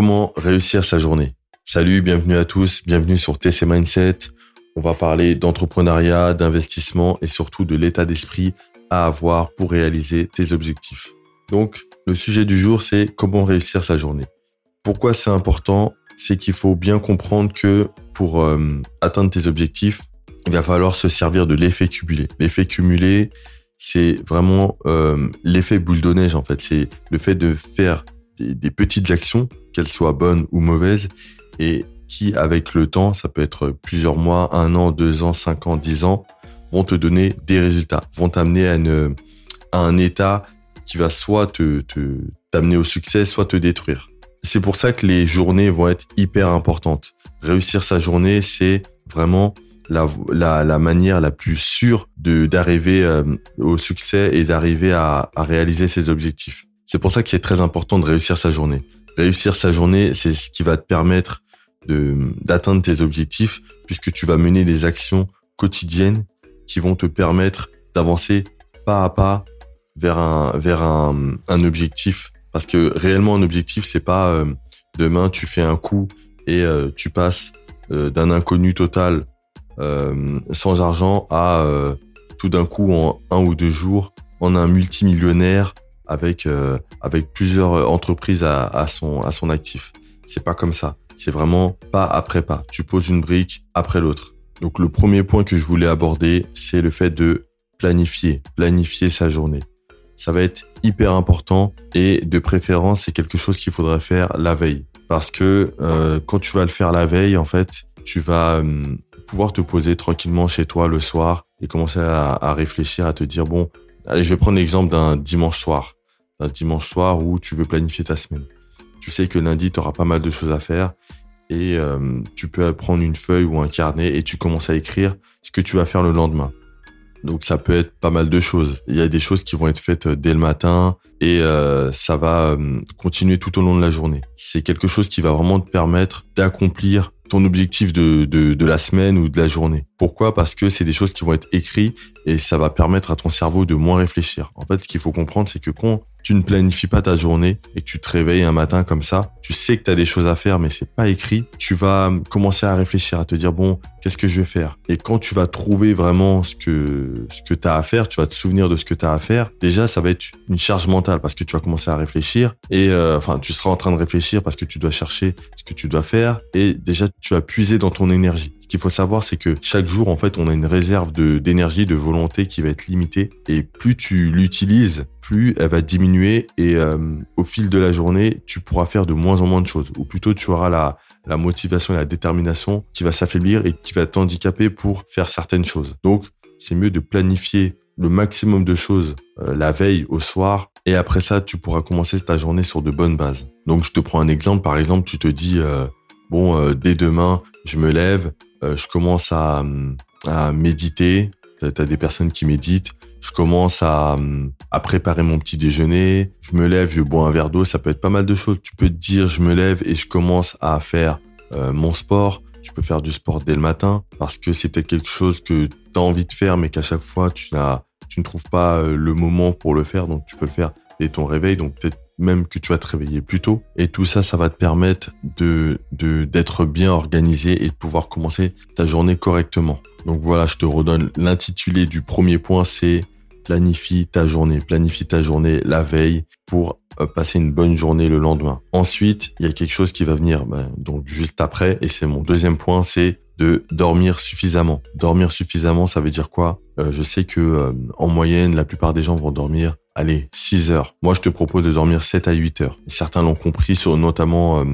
Comment réussir sa journée Salut, bienvenue à tous, bienvenue sur TC Mindset. On va parler d'entrepreneuriat, d'investissement et surtout de l'état d'esprit à avoir pour réaliser tes objectifs. Donc, le sujet du jour, c'est comment réussir sa journée. Pourquoi c'est important? C'est qu'il faut bien comprendre que pour euh, atteindre tes objectifs, il va falloir se servir de l'effet cumulé. L'effet cumulé, c'est vraiment euh, l'effet boule de neige en fait. C'est le fait de faire des, petites actions, qu'elles soient bonnes ou mauvaises, et qui, avec le temps, ça peut être plusieurs mois, un an, deux ans, cinq ans, dix ans, vont te donner des résultats, vont t'amener à, à, un état qui va soit te t'amener au succès, soit te détruire. C'est pour ça que les journées vont être hyper importantes. Réussir sa journée, c'est vraiment la, la, la, manière la plus sûre d'arriver euh, au succès et d'arriver à, à réaliser ses objectifs. C'est pour ça que c'est très important de réussir sa journée. Réussir sa journée, c'est ce qui va te permettre d'atteindre tes objectifs puisque tu vas mener des actions quotidiennes qui vont te permettre d'avancer pas à pas vers un vers un, un objectif parce que réellement un objectif c'est pas euh, demain tu fais un coup et euh, tu passes euh, d'un inconnu total sans argent à tout d'un coup en un ou deux jours en un multimillionnaire avec euh, avec plusieurs entreprises à, son à son actif. C'est pas comme ça. C'est vraiment pas après pas. Tu poses une brique après l'autre. Donc le premier point que je voulais aborder, c'est le fait de planifier, planifier sa journée. Ça va être hyper important et de préférence, c'est quelque chose qu'il faudrait faire la veille. Parce que euh, quand tu vas le faire la veille, en fait, tu vas euh, pouvoir te poser tranquillement chez toi le soir et commencer à réfléchir, à te dire, bon, allez, je vais prendre l'exemple d'un dimanche soir un dimanche soir où tu veux planifier ta semaine. Tu sais que lundi, tu auras pas mal de choses à faire et euh, tu peux prendre une feuille ou un carnet et tu commences à écrire ce que tu vas faire le lendemain. Donc ça peut être pas mal de choses. Il y a des choses qui vont être faites euh, dès le matin et euh, ça va continuer tout au long de la journée. C'est quelque chose qui va vraiment te permettre d'accomplir ton objectif de, de, la semaine ou de la journée. Pourquoi? Parce que c'est des choses qui vont être écrites et ça va permettre à ton cerveau de moins réfléchir. En fait, ce qu'il faut comprendre, c'est que quand tu ne planifies pas ta journée et tu te réveilles un matin comme ça, tu sais que tu as des choses à faire mais c'est pas écrit, tu vas commencer à réfléchir, à te dire bon, qu'est-ce que je vais faire? Et quand tu vas trouver vraiment ce que ce que tu as à faire, tu vas te souvenir de ce que tu as à faire, déjà ça va être une charge mentale parce que tu vas commencer à réfléchir et euh, enfin tu seras en train de réfléchir parce que tu dois chercher ce que tu dois faire et déjà tu vas puiser dans ton énergie. Ce qu'il faut savoir c'est que chaque jour en fait, on a une réserve d'énergie, de volonté qui va être limitée et plus tu l'utilises plus elle va diminuer et euh, au fil de la journée, tu pourras faire de moins moins de choses. Ou plutôt, tu auras la, motivation et la détermination qui va s'affaiblir et qui va t'handicaper pour faire certaines choses. Donc, c'est mieux de planifier le maximum de choses euh, la veille au soir et après ça, tu pourras commencer ta journée sur de bonnes bases. Donc, je te prends un exemple. Par exemple, tu te dis, euh, bon, dès demain, je me lève, je commence à, à méditer. Tu as des personnes qui méditent je commence à, préparer mon petit déjeuner, je me lève, je bois un verre d'eau, ça peut être pas mal de choses. Tu peux te dire, je me lève et je commence à faire euh, mon sport. Tu peux faire du sport dès le matin parce que c'est peut-être quelque chose que tu as envie de faire, mais qu'à chaque fois, tu, tu ne trouves pas euh, le moment pour le faire. Donc, tu peux le faire dès ton réveil. Donc, peut-être même que tu vas te réveiller plus tôt. Et tout ça, ça va te permettre de, d'être bien organisé et de pouvoir commencer ta journée correctement. Donc voilà, je te redonne l'intitulé du premier point, c'est planifie ta journée, planifie ta journée la veille pour euh, passer une bonne journée le lendemain. Ensuite, il y a quelque chose qui va venir ben, donc juste après, et c'est mon deuxième point, c'est de dormir suffisamment. Dormir suffisamment, ça veut dire quoi? Je sais que euh, en moyenne, la plupart des gens vont dormir, allez, 6 heures. Moi, je te propose de dormir 7 à 8 heures. Certains l'ont compris, sur notamment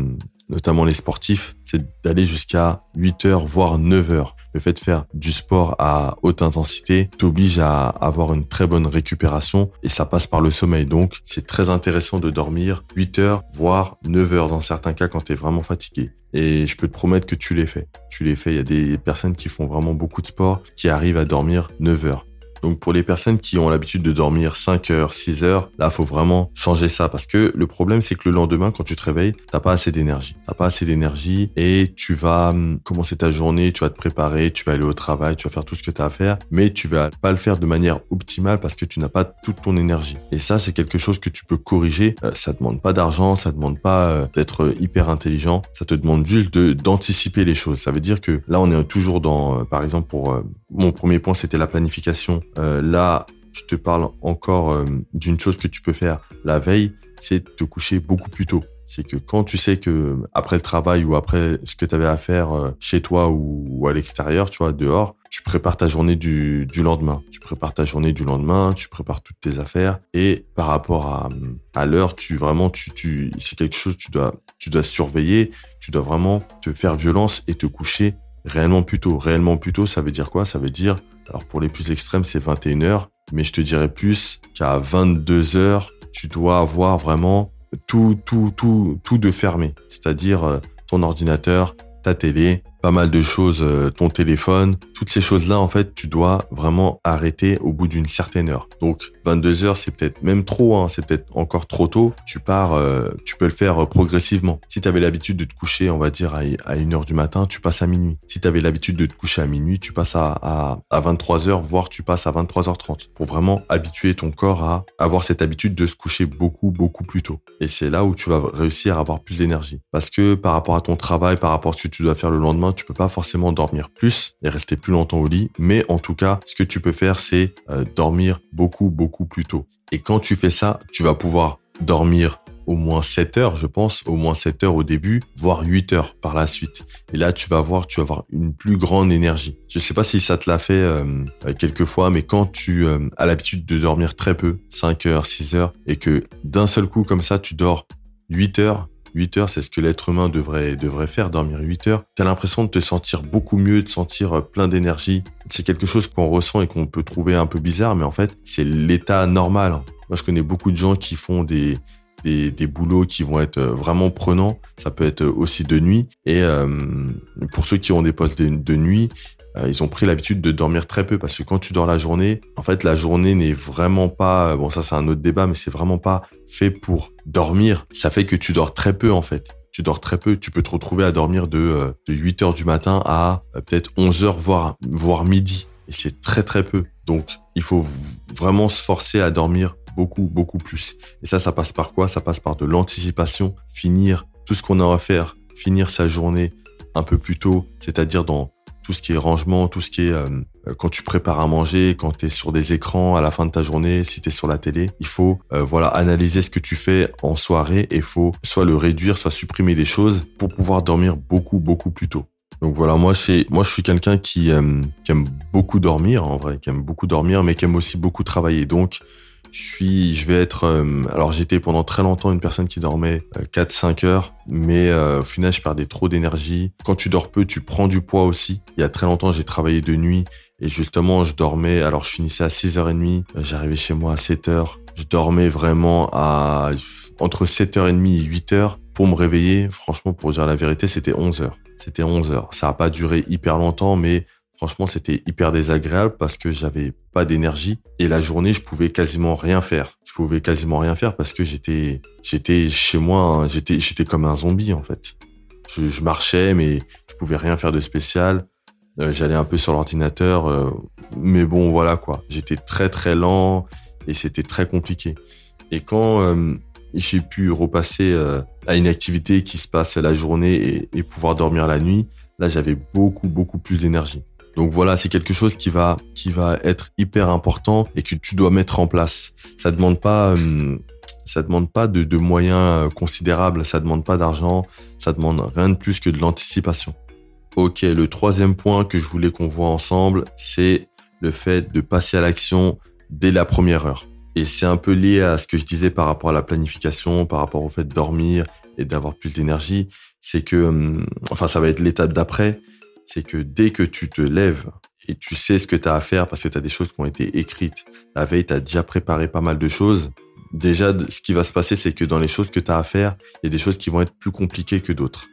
notamment les sportifs, c'est d'aller jusqu'à 8 heures, voire 9 heures. Le fait de faire du sport à haute intensité t'oblige à avoir une très bonne récupération et ça passe par le sommeil. Donc, c'est très intéressant de dormir 8 heures, voire 9 heures dans certains cas quand tu es vraiment fatigué. Et je peux te promettre que tu les fais. Tu les fais. Il y a des personnes qui font vraiment beaucoup de sport qui arrivent à dormir 9 heures. Donc pour les personnes qui ont l'habitude de dormir 5 heures, 6 heures, là faut vraiment changer ça parce que le problème c'est que le lendemain quand tu te réveilles, t'as pas assez d'énergie. T'as pas assez d'énergie et tu vas hum, commencer ta journée, tu vas te préparer, tu vas aller au travail, tu vas faire tout ce que tu as à faire, mais tu vas pas le faire de manière optimale parce que tu n'as pas toute ton énergie. Et ça c'est quelque chose que tu peux corriger. Euh, ça demande pas d'argent, ça demande pas euh, d'être hyper intelligent, ça te demande juste d'anticiper les choses. Ça veut dire que là on est toujours dans, euh, par exemple pour mon premier point c'était la planification. Là je te parle encore d'une chose que tu peux faire la veille, c'est te coucher beaucoup plus tôt c'est que quand tu sais que après le travail ou après ce que tu avais à faire euh, chez toi ou, à l'extérieur, tu vois, dehors, tu prépares ta journée du, lendemain. Tu prépares ta journée du lendemain, tu prépares toutes tes affaires et par rapport à, l'heure, tu vraiment, tu, tu, c'est quelque chose tu dois, tu dois surveiller, tu dois vraiment te faire violence et te coucher réellement plus tôt. Réellement plus tôt, ça veut dire quoi? Ça veut dire, alors pour les plus extrêmes, c'est 21 heures, mais je te dirais plus qu'à 22 heures, tu dois avoir vraiment tout, tout, tout, tout de fermé. C'est-à-dire euh, ton ordinateur, ta télé, pas mal de choses, euh, ton téléphone, toutes ces choses-là, en fait, tu dois vraiment arrêter au bout d'une certaine heure. Donc, 22 heures, c'est peut-être même trop, hein, c'est peut-être encore trop tôt. Tu pars, euh, tu peux le faire euh, progressivement. Si tu avais l'habitude de te coucher, on va dire, à, à 1 heure du matin, tu passes à minuit. Si tu avais l'habitude de te coucher à minuit, tu passes à, à, à 23 heures, voire tu passes à 23h30 pour vraiment habituer ton corps à avoir cette habitude de se coucher beaucoup, beaucoup plus tôt. Et c'est là où tu vas réussir à avoir plus d'énergie. Parce que par rapport à ton travail, par rapport à ce que tu dois faire le lendemain, tu peux pas forcément dormir plus et rester plus longtemps au lit, mais en tout cas, ce que tu peux faire, c'est euh, dormir beaucoup, beaucoup plus tôt. Et quand tu fais ça, tu vas pouvoir dormir au moins 7 heures, je pense, au moins 7 heures au début, voire 8 heures par la suite. Et là, tu vas voir, tu vas avoir une plus grande énergie. Je sais pas si ça te l'a fait euh, quelques fois, mais quand tu euh, as l'habitude de dormir très peu, 5 heures, 6 heures, et que d'un seul coup, comme ça, tu dors 8 heures, 8 heures, c'est ce que l'être humain devrait, devrait faire, dormir 8 heures. Tu as l'impression de te sentir beaucoup mieux, de sentir euh, plein d'énergie. C'est quelque chose qu'on ressent et qu'on peut trouver un peu bizarre, mais en fait, c'est l'état normal. Moi, je connais beaucoup de gens qui font des, des, boulots qui vont être euh, vraiment prenants. Ça peut être aussi de nuit. Et euh, pour ceux qui ont des postes de nuit, euh, ils ont pris l'habitude de dormir très peu parce que quand tu dors la journée, en fait, la journée n'est vraiment pas, bon, ça c'est un autre débat, mais c'est vraiment pas fait pour dormir. Ça fait que tu dors très peu, en fait. Tu dors très peu. Tu peux te retrouver à dormir de, euh, de 8 heures du matin à euh, peut-être 11 heures, voire, voire midi. Et c'est très, très peu. Donc, il faut vraiment se forcer à dormir beaucoup, beaucoup plus. Et ça, ça passe par quoi? Ça passe par de l'anticipation, finir tout ce qu'on a à faire, finir sa journée un peu plus tôt, c'est-à-dire dans tout ce qui est rangement, tout ce qui est euh, quand tu prépares à manger, quand tu es sur des écrans à la fin de ta journée, si tu es sur la télé, il faut euh, voilà analyser ce que tu fais en soirée et il faut soit le réduire, soit supprimer des choses pour pouvoir dormir beaucoup beaucoup plus tôt. Donc voilà, moi c'est moi je suis quelqu'un qui, qui aime beaucoup dormir en vrai, qui aime beaucoup dormir mais qui aime aussi beaucoup travailler. Donc je suis, je vais être. Euh, alors j'étais pendant très longtemps une personne qui dormait 4-5 euh, heures, mais euh, au final je perdais trop d'énergie. Quand tu dors peu, tu prends du poids aussi. Il y a très longtemps j'ai travaillé de nuit et justement je dormais. Alors je finissais à 6h30, j'arrivais chez moi à 7h. Je dormais vraiment à entre 7h30 et 8h pour me réveiller. Franchement, pour dire la vérité, c'était 11h. C'était 11h. Ça n'a pas duré hyper longtemps, mais Franchement, c'était hyper désagréable parce que j'avais pas d'énergie et la journée, je pouvais quasiment rien faire. Je pouvais quasiment rien faire parce que j'étais, chez moi, hein, j'étais, comme un zombie en fait. Je, marchais, mais je pouvais rien faire de spécial. Euh, j'allais un peu sur l'ordinateur, euh, mais bon, voilà quoi. J'étais très très lent et c'était très compliqué. Et quand euh, j'ai pu repasser à une activité qui se passe la journée et pouvoir dormir la nuit, là j'avais beaucoup beaucoup plus d'énergie. Donc voilà, c'est quelque chose qui va qui va être hyper important et que tu dois mettre en place. Ça demande pas euh, ça demande pas de, de, moyens euh, considérables, ça demande pas d'argent, ça demande rien de plus que de l'anticipation. Ok, le troisième point que je voulais qu'on voit ensemble, c'est le fait de passer à l'action dès la première heure. Et c'est un peu lié à ce que je disais par rapport à la planification, par rapport au fait de dormir et d'avoir plus d'énergie. C'est que, euh, enfin, ça va être l'étape d'après c'est que dès que tu te lèves et tu sais ce que tu as à faire parce que tu as des choses qui ont été écrites, la veille, tu as déjà préparé pas mal de choses. Déjà, ce qui va se passer, c'est que dans les choses que tu as à faire, il y a des choses qui vont être plus compliquées que d'autres.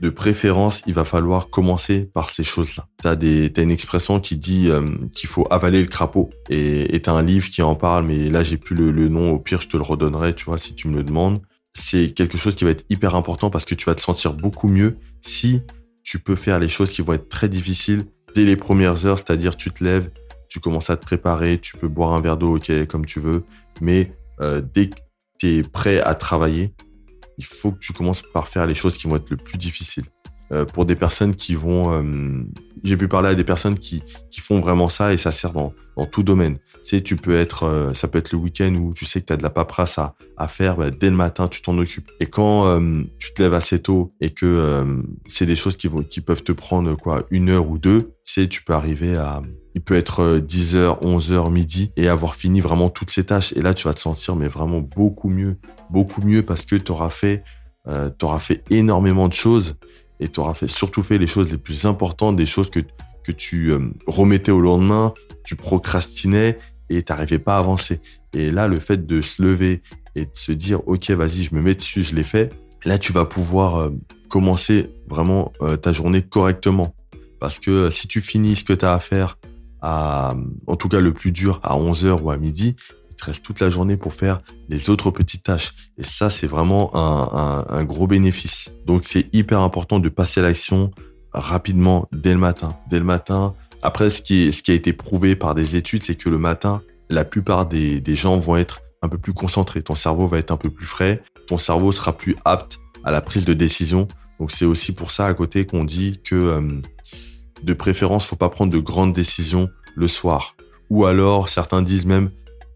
de préférence, il va falloir commencer par ces choses-là. T'as des, t'as une expression qui dit euh, qu'il faut avaler le crapaud. Et, t'as un livre qui en parle, mais là j'ai plus le, nom. Au pire, je te le redonnerai, tu vois, si tu me le demandes. C'est quelque chose qui va être hyper important parce que tu vas te sentir beaucoup mieux si tu peux faire les choses qui vont être très difficiles dès les premières heures, c'est-à-dire tu te lèves, tu commences à te préparer, tu peux boire un verre d'eau, ok, comme tu veux, mais euh, dès que tu es prêt à travailler, il faut que tu commences par faire les choses qui vont être le plus difficiles. Euh, pour des personnes qui vont... Euh, j'ai pu parler à des personnes qui, qui font vraiment ça et ça sert dans, dans tout domaine. Tu sais, tu peux être... Euh, ça peut être le week-end où tu sais que tu as de la paperasse à, à faire. Bah, dès le matin, tu t'en occupes. Et quand tu te lèves assez tôt et que c'est des choses qui, vont, qui peuvent te prendre quoi une heure ou deux, tu sais, tu peux arriver à... Il peut être 10h, 11h, midi et avoir fini vraiment toutes ces tâches. Et là, tu vas te sentir mais vraiment beaucoup mieux. Beaucoup mieux parce que tu fait... Euh, auras fait énormément de choses et tu auras fait, surtout fait les choses les plus importantes, des choses que, tu euh, remettais au lendemain, tu procrastinais et tu n'arrivais pas à avancer. Et là, le fait de se lever et de se dire, OK, vas-y, je me mets dessus, je l'ai fait, là, tu vas pouvoir euh, commencer vraiment euh, ta journée correctement. Parce que si tu finis ce que tu as à faire, à, en tout cas le plus dur, à 11h ou à midi, reste toute la journée pour faire les autres petites tâches. Et ça, c'est vraiment un, gros bénéfice. Donc, c'est hyper important de passer à l'action rapidement dès le matin. Dès le matin. Après, ce qui, ce qui a été prouvé par des études, c'est que le matin, la plupart des, gens vont être un peu plus concentrés. Ton cerveau va être un peu plus frais. Ton cerveau sera plus apte à la prise de décision. Donc, c'est aussi pour ça à côté qu'on dit que euh, de préférence, faut pas prendre de grandes décisions le soir. Ou alors, certains disent même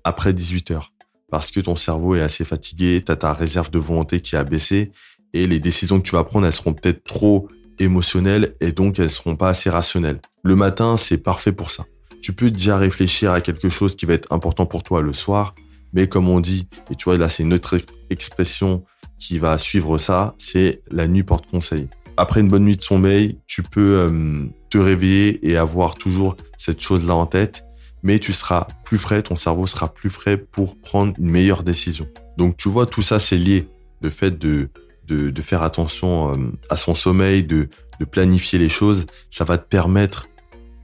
après 18 heures parce que ton cerveau est assez fatigué, tu as ta réserve de volonté qui a baissé et les décisions que tu vas prendre, elles seront peut-être trop émotionnelles et donc elles seront pas assez rationnelles. Le matin, c'est parfait pour ça. Tu peux déjà réfléchir à quelque chose qui va être important pour toi le soir, mais comme on dit, et tu vois là c'est une autre expression qui va suivre ça, c'est la nuit porte conseil. Après une bonne nuit de sommeil, tu peux euh, te réveiller et avoir toujours cette chose-là en tête mais tu seras plus frais, ton cerveau sera plus frais pour prendre une meilleure décision. Donc tu vois, tout ça c'est lié. Le fait de, de, faire attention euh, à son sommeil, de, de planifier les choses, ça va te permettre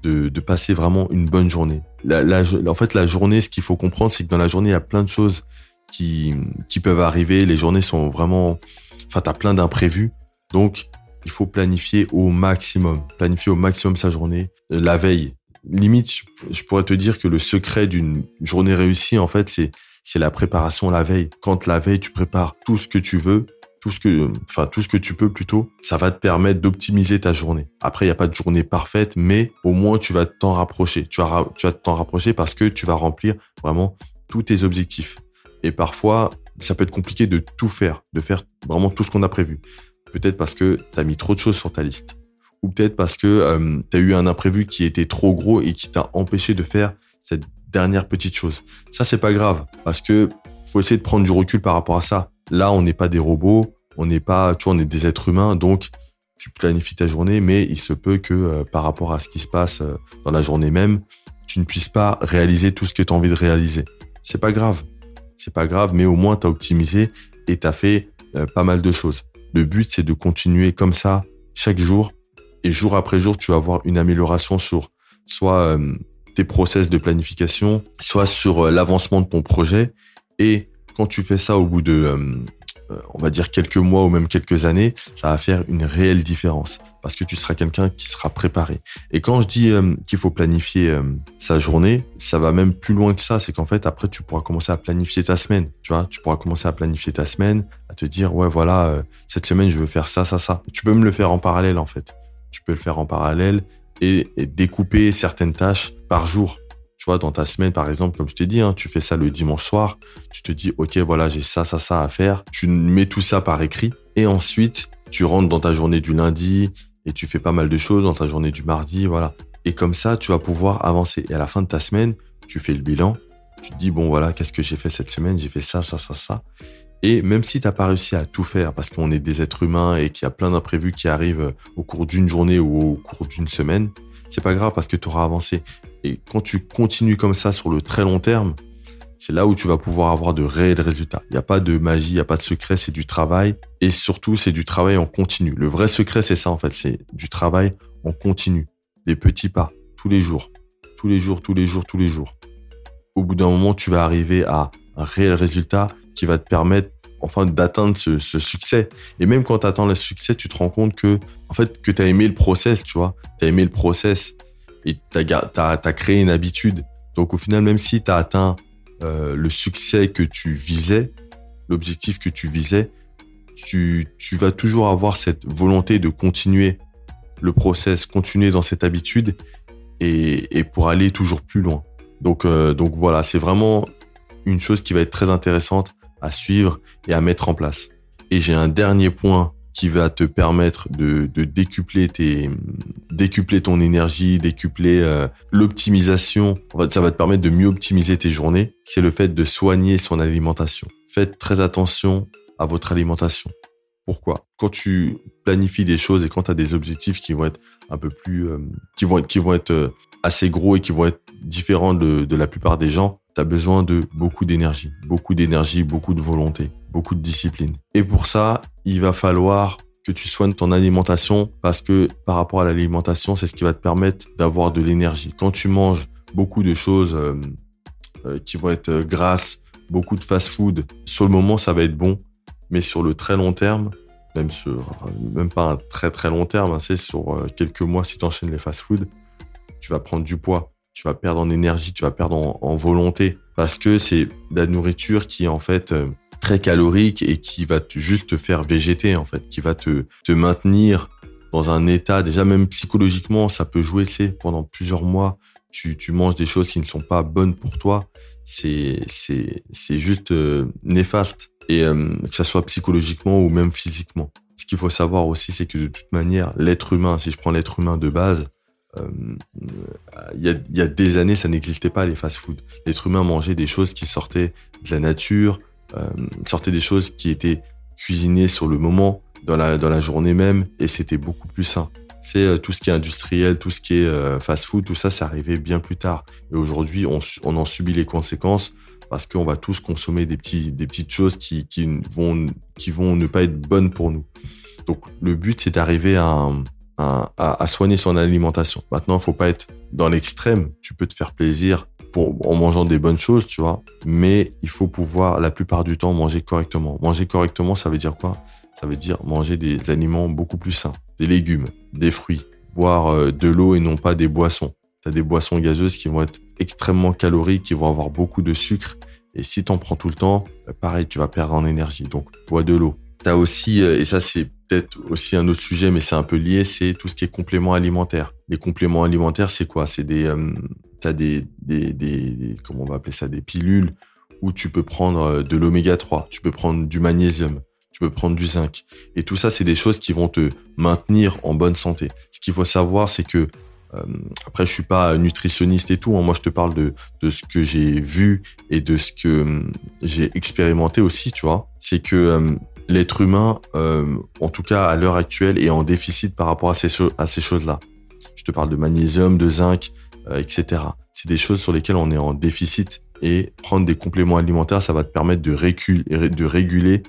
de, de passer vraiment une bonne journée. En fait, la journée, ce qu'il faut comprendre, c'est que dans la journée, il y a plein de choses qui, qui peuvent arriver. Les journées sont vraiment... Enfin, tu as plein d'imprévus. Donc, il faut planifier au maximum. Planifier au maximum sa journée. La veille, limite, je pourrais te dire que le secret d'une journée réussie, en fait, c'est la préparation la veille. Quand la veille, tu prépares tout ce que tu veux, tout ce que, enfin, tout ce que tu peux plutôt, ça va te permettre d'optimiser ta journée. Après, il n'y a pas de journée parfaite, mais au moins, tu vas t'en rapprocher. Tu vas, tu vas t'en rapprocher parce que tu vas remplir vraiment tous tes objectifs. Et parfois, ça peut être compliqué de tout faire, de faire vraiment tout ce qu'on a prévu. Peut-être parce que tu as mis trop de choses sur ta liste ou peut-être parce que euh, tu as eu un imprévu qui était trop gros et qui t'a empêché de faire cette dernière petite chose. Ça, c'est pas grave parce que faut essayer de prendre du recul par rapport à ça. Là, on n'est pas des robots, on n'est pas, tu vois, on est des êtres humains, donc tu planifies ta journée, mais il se peut que euh, par rapport à ce qui se passe euh, dans la journée même, tu ne puisses pas réaliser tout ce que tu as envie de réaliser. C'est pas grave. C'est pas grave, mais au moins tu as optimisé et tu as fait pas mal de choses. Le but, c'est de continuer comme ça chaque jour et jour après jour, tu vas avoir une amélioration sur soit euh, tes process de planification, soit sur euh, l'avancement de ton projet. Et quand tu fais ça au bout de, euh, on va dire quelques mois ou même quelques années, ça va faire une réelle différence parce que tu seras quelqu'un qui sera préparé. Et quand je dis qu'il faut planifier sa journée, ça va même plus loin que ça. C'est qu'en fait, après, tu pourras commencer à planifier ta semaine. Tu vois, tu pourras commencer à planifier ta semaine, à te dire, ouais, voilà, cette semaine, je veux faire ça, ça, ça. Tu peux me le faire en parallèle, en fait tu peux le faire en parallèle et, découper certaines tâches par jour. Tu vois, dans ta semaine, par exemple, comme je t'ai dit, hein, tu fais ça le dimanche soir, tu te dis, OK, voilà, j'ai ça, ça, ça à faire. Tu mets tout ça par écrit et ensuite, tu rentres dans ta journée du lundi et tu fais pas mal de choses dans ta journée du mardi, voilà. Et comme ça, tu vas pouvoir avancer. Et à la fin de ta semaine, tu fais le bilan. Tu te dis, bon, voilà, qu'est-ce que j'ai fait cette semaine? J'ai fait ça, ça, ça, ça. Et même si tu n'as pas réussi à tout faire, parce qu'on est des êtres humains et qu'il y a plein d'imprévus qui arrivent au cours d'une journée ou au cours d'une semaine, c'est pas grave parce que tu auras avancé. Et quand tu continues comme ça sur le très long terme, c'est là où tu vas pouvoir avoir de réels résultats. Il n'y a pas de magie, il n'y a pas de secret, c'est du travail. Et surtout, c'est du travail en continu. Le vrai secret, c'est ça, en fait. C'est du travail en continu. Des petits pas, tous les jours. Tous les jours, tous les jours, tous les jours. Au bout d'un moment, tu vas arriver à un réel résultat qui va te permettre enfin d'atteindre ce, succès. Et même quand tu atteins le succès, tu te rends compte que en fait que tu as aimé le process, tu vois. Tu as aimé le process et tu as, créé une habitude. Donc au final, même si tu as atteint euh, le succès que tu visais, l'objectif que tu visais, tu, vas toujours avoir cette volonté de continuer le process, continuer dans cette habitude et, et pour aller toujours plus loin. Donc, euh, donc voilà, c'est vraiment une chose qui va être très intéressante à suivre et à mettre en place. Et j'ai un dernier point qui va te permettre de, décupler tes décupler ton énergie, décupler euh, l'optimisation. Ça va te permettre de mieux optimiser tes journées. C'est le fait de soigner son alimentation. Faites très attention à votre alimentation. Pourquoi? Quand tu planifies des choses et quand tu as des objectifs qui vont être un peu plus euh, qui vont être qui vont être euh, assez gros et qui vont être différents de la plupart des gens, tu as besoin de beaucoup d'énergie, beaucoup d'énergie, beaucoup de volonté, beaucoup de discipline. Et pour ça, il va falloir que tu soignes ton alimentation parce que par rapport à l'alimentation, c'est ce qui va te permettre d'avoir de l'énergie. Quand tu manges beaucoup de choses euh, euh, qui vont être grasses, beaucoup de fast-food, sur le moment, ça va être bon, mais sur le très long terme, même sur même pas un très très long terme, hein, c'est sur euh, quelques mois si tu enchaînes les fast-food, tu vas prendre du poids tu vas perdre en énergie, tu vas perdre en, volonté, parce que c'est la nourriture qui est en fait euh, très calorique et qui va juste te faire végéter en fait, qui va te, te maintenir dans un état, déjà même psychologiquement, ça peut jouer, c'est pendant plusieurs mois, tu, tu manges des choses qui ne sont pas bonnes pour toi, c'est juste euh, néfaste. Et euh, que ça soit psychologiquement ou même physiquement. Ce qu'il faut savoir aussi, c'est que de toute manière, l'être humain, si je prends l'être humain de base, euh, il y, a, des années, ça n'existait pas les fast-food. L'être humain mangeait des choses qui sortaient de la nature, euh, sortaient des choses qui étaient cuisinées sur le moment, dans la, journée même, et c'était beaucoup plus sain. C'est euh, tout ce qui est industriel, tout ce qui est fast-food, tout ça, c'est arrivé bien plus tard. Et aujourd'hui, on, en subit les conséquences parce qu'on va tous consommer des petites choses qui, qui vont, qui vont ne pas être bonnes pour nous. Donc, le but, c'est d'arriver à un, à, soigner son alimentation. Maintenant, il faut pas être dans l'extrême. Tu peux te faire plaisir en mangeant des bonnes choses, tu vois, mais il faut pouvoir la plupart du temps manger correctement. Manger correctement, ça veut dire quoi? Ça veut dire manger des aliments beaucoup plus sains, des légumes, des fruits, boire euh, de l'eau et non pas des boissons. Tu as des boissons gazeuses qui vont être extrêmement caloriques, qui vont avoir beaucoup de sucre. Et si tu en prends tout le temps, euh, pareil, tu vas perdre en énergie. Donc, bois de l'eau. Tu as aussi, euh, et ça c'est peut-être aussi un autre sujet, mais c'est un peu lié, c'est tout ce qui est compléments alimentaires. Les compléments alimentaires, c'est quoi? C'est des, euh, t'as des, des, des, comment on va appeler ça, des pilules où tu peux prendre euh, de l'oméga 3, tu peux prendre du magnésium, tu peux prendre du zinc. Et tout ça, c'est des choses qui vont te maintenir en bonne santé. Ce qu'il faut savoir, c'est que après, je suis pas nutritionniste et tout. Hein. Moi, je te parle de, de ce que j'ai vu et de ce que j'ai expérimenté aussi, tu vois. C'est que l'être humain, euh, en tout cas à l'heure actuelle, est en déficit par rapport à ces, choses-là. Je te parle de magnésium, de zinc, euh, etc. C'est des choses sur lesquelles on est en déficit et prendre des compléments alimentaires, ça va te permettre de, de réguler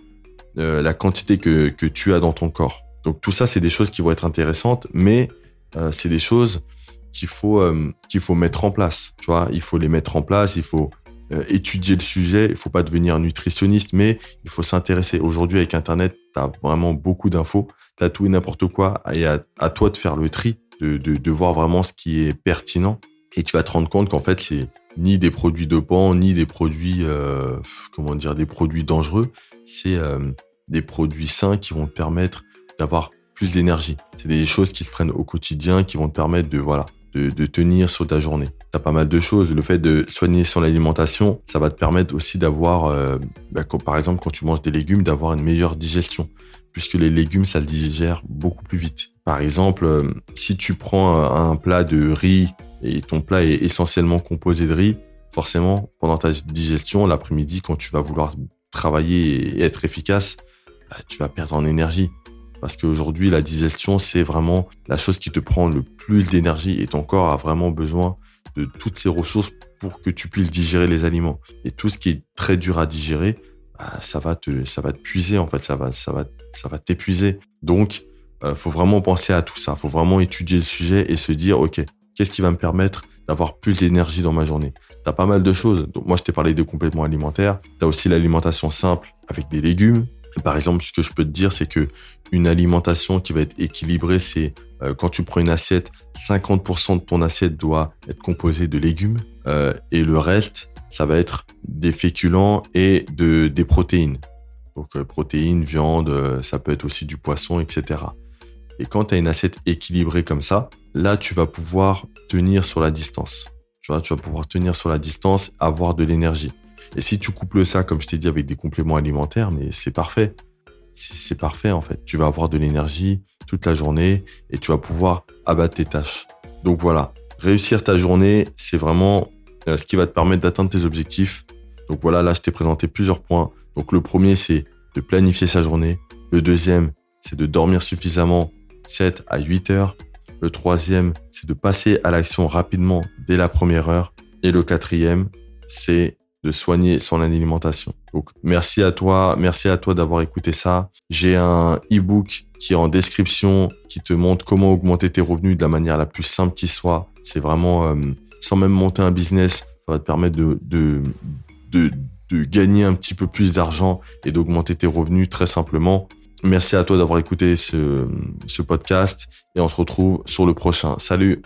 euh, la quantité que, que tu as dans ton corps. Donc tout ça, c'est des choses qui vont être intéressantes, mais euh, c'est des choses qu'il faut euh, qu'il faut mettre en place. Tu vois, il faut les mettre en place, il faut euh, étudier le sujet. Il faut pas devenir nutritionniste, mais il faut s'intéresser. Aujourd'hui, avec Internet, tu as vraiment beaucoup d'infos. Tu as tout et n'importe quoi. Et à, toi de faire le tri, de, de, de, voir vraiment ce qui est pertinent. Et tu vas te rendre compte qu'en fait, c'est ni des produits dopants, ni des produits, euh, comment dire, des produits dangereux. C'est euh, des produits sains qui vont te permettre d'avoir plus d'énergie. C'est des choses qui se prennent au quotidien, qui vont te permettre de, voilà, de, tenir sur ta journée. Tu as pas mal de choses. Le fait de soigner son alimentation, ça va te permettre aussi d'avoir, euh, bah, par exemple, quand tu manges des légumes, d'avoir une meilleure digestion, puisque les légumes, ça le digère beaucoup plus vite. Par exemple, euh, si tu prends un, plat de riz et ton plat est essentiellement composé de riz, forcément, pendant ta digestion, l'après-midi, quand tu vas vouloir travailler et être efficace, bah, tu vas perdre en énergie. Parce qu'aujourd'hui, la digestion, c'est vraiment la chose qui te prend le plus d'énergie et ton corps a vraiment besoin de toutes ces ressources pour que tu puisses digérer les aliments. Et tout ce qui est très dur à digérer, bah, ça va te, puiser en fait, ça va, ça va, ça va t'épuiser. Donc, euh, faut vraiment penser à tout ça. Faut vraiment étudier le sujet et se dire, ok, qu'est-ce qui va me permettre d'avoir plus d'énergie dans ma journée? T'as pas mal de choses. Moi, je t'ai parlé de compléments alimentaires. T'as aussi l'alimentation simple avec des légumes. Par exemple, ce que je peux te dire, c'est que une alimentation qui va être équilibrée, c'est euh, quand tu prends une assiette, 50% de ton assiette doit être composée de légumes euh, et le reste, ça va être des féculents et de des protéines. Donc euh, protéines, viande, ça peut être aussi du poisson, etc. Et quand tu as une assiette équilibrée comme ça, là, tu vas pouvoir tenir sur la distance. Tu tu vas pouvoir tenir sur la distance, avoir de l'énergie. Et si tu couples ça, comme je t'ai dit, avec des compléments alimentaires, mais c'est parfait. C'est parfait, en fait. Tu vas avoir de l'énergie toute la journée et tu vas pouvoir abattre tes tâches. Donc voilà, réussir ta journée, c'est vraiment euh, ce qui va te permettre d'atteindre tes objectifs. Donc voilà, là, je t'ai présenté plusieurs points. Donc le premier, c'est de planifier sa journée. Le deuxième, c'est de dormir suffisamment 7 à 8 heures. Le troisième, c'est de passer à l'action rapidement dès la première heure. Et le quatrième, c'est soigner son alimentation. Donc, merci à toi, merci à toi d'avoir écouté ça. J'ai un e-book qui est en description, qui te montre comment augmenter tes revenus de la manière la plus simple qui soit. C'est vraiment, euh, sans même monter un business, ça va te permettre de, de, de, de gagner un petit peu plus d'argent et d'augmenter tes revenus très simplement. Merci à toi d'avoir écouté ce, ce podcast et on se retrouve sur le prochain. Salut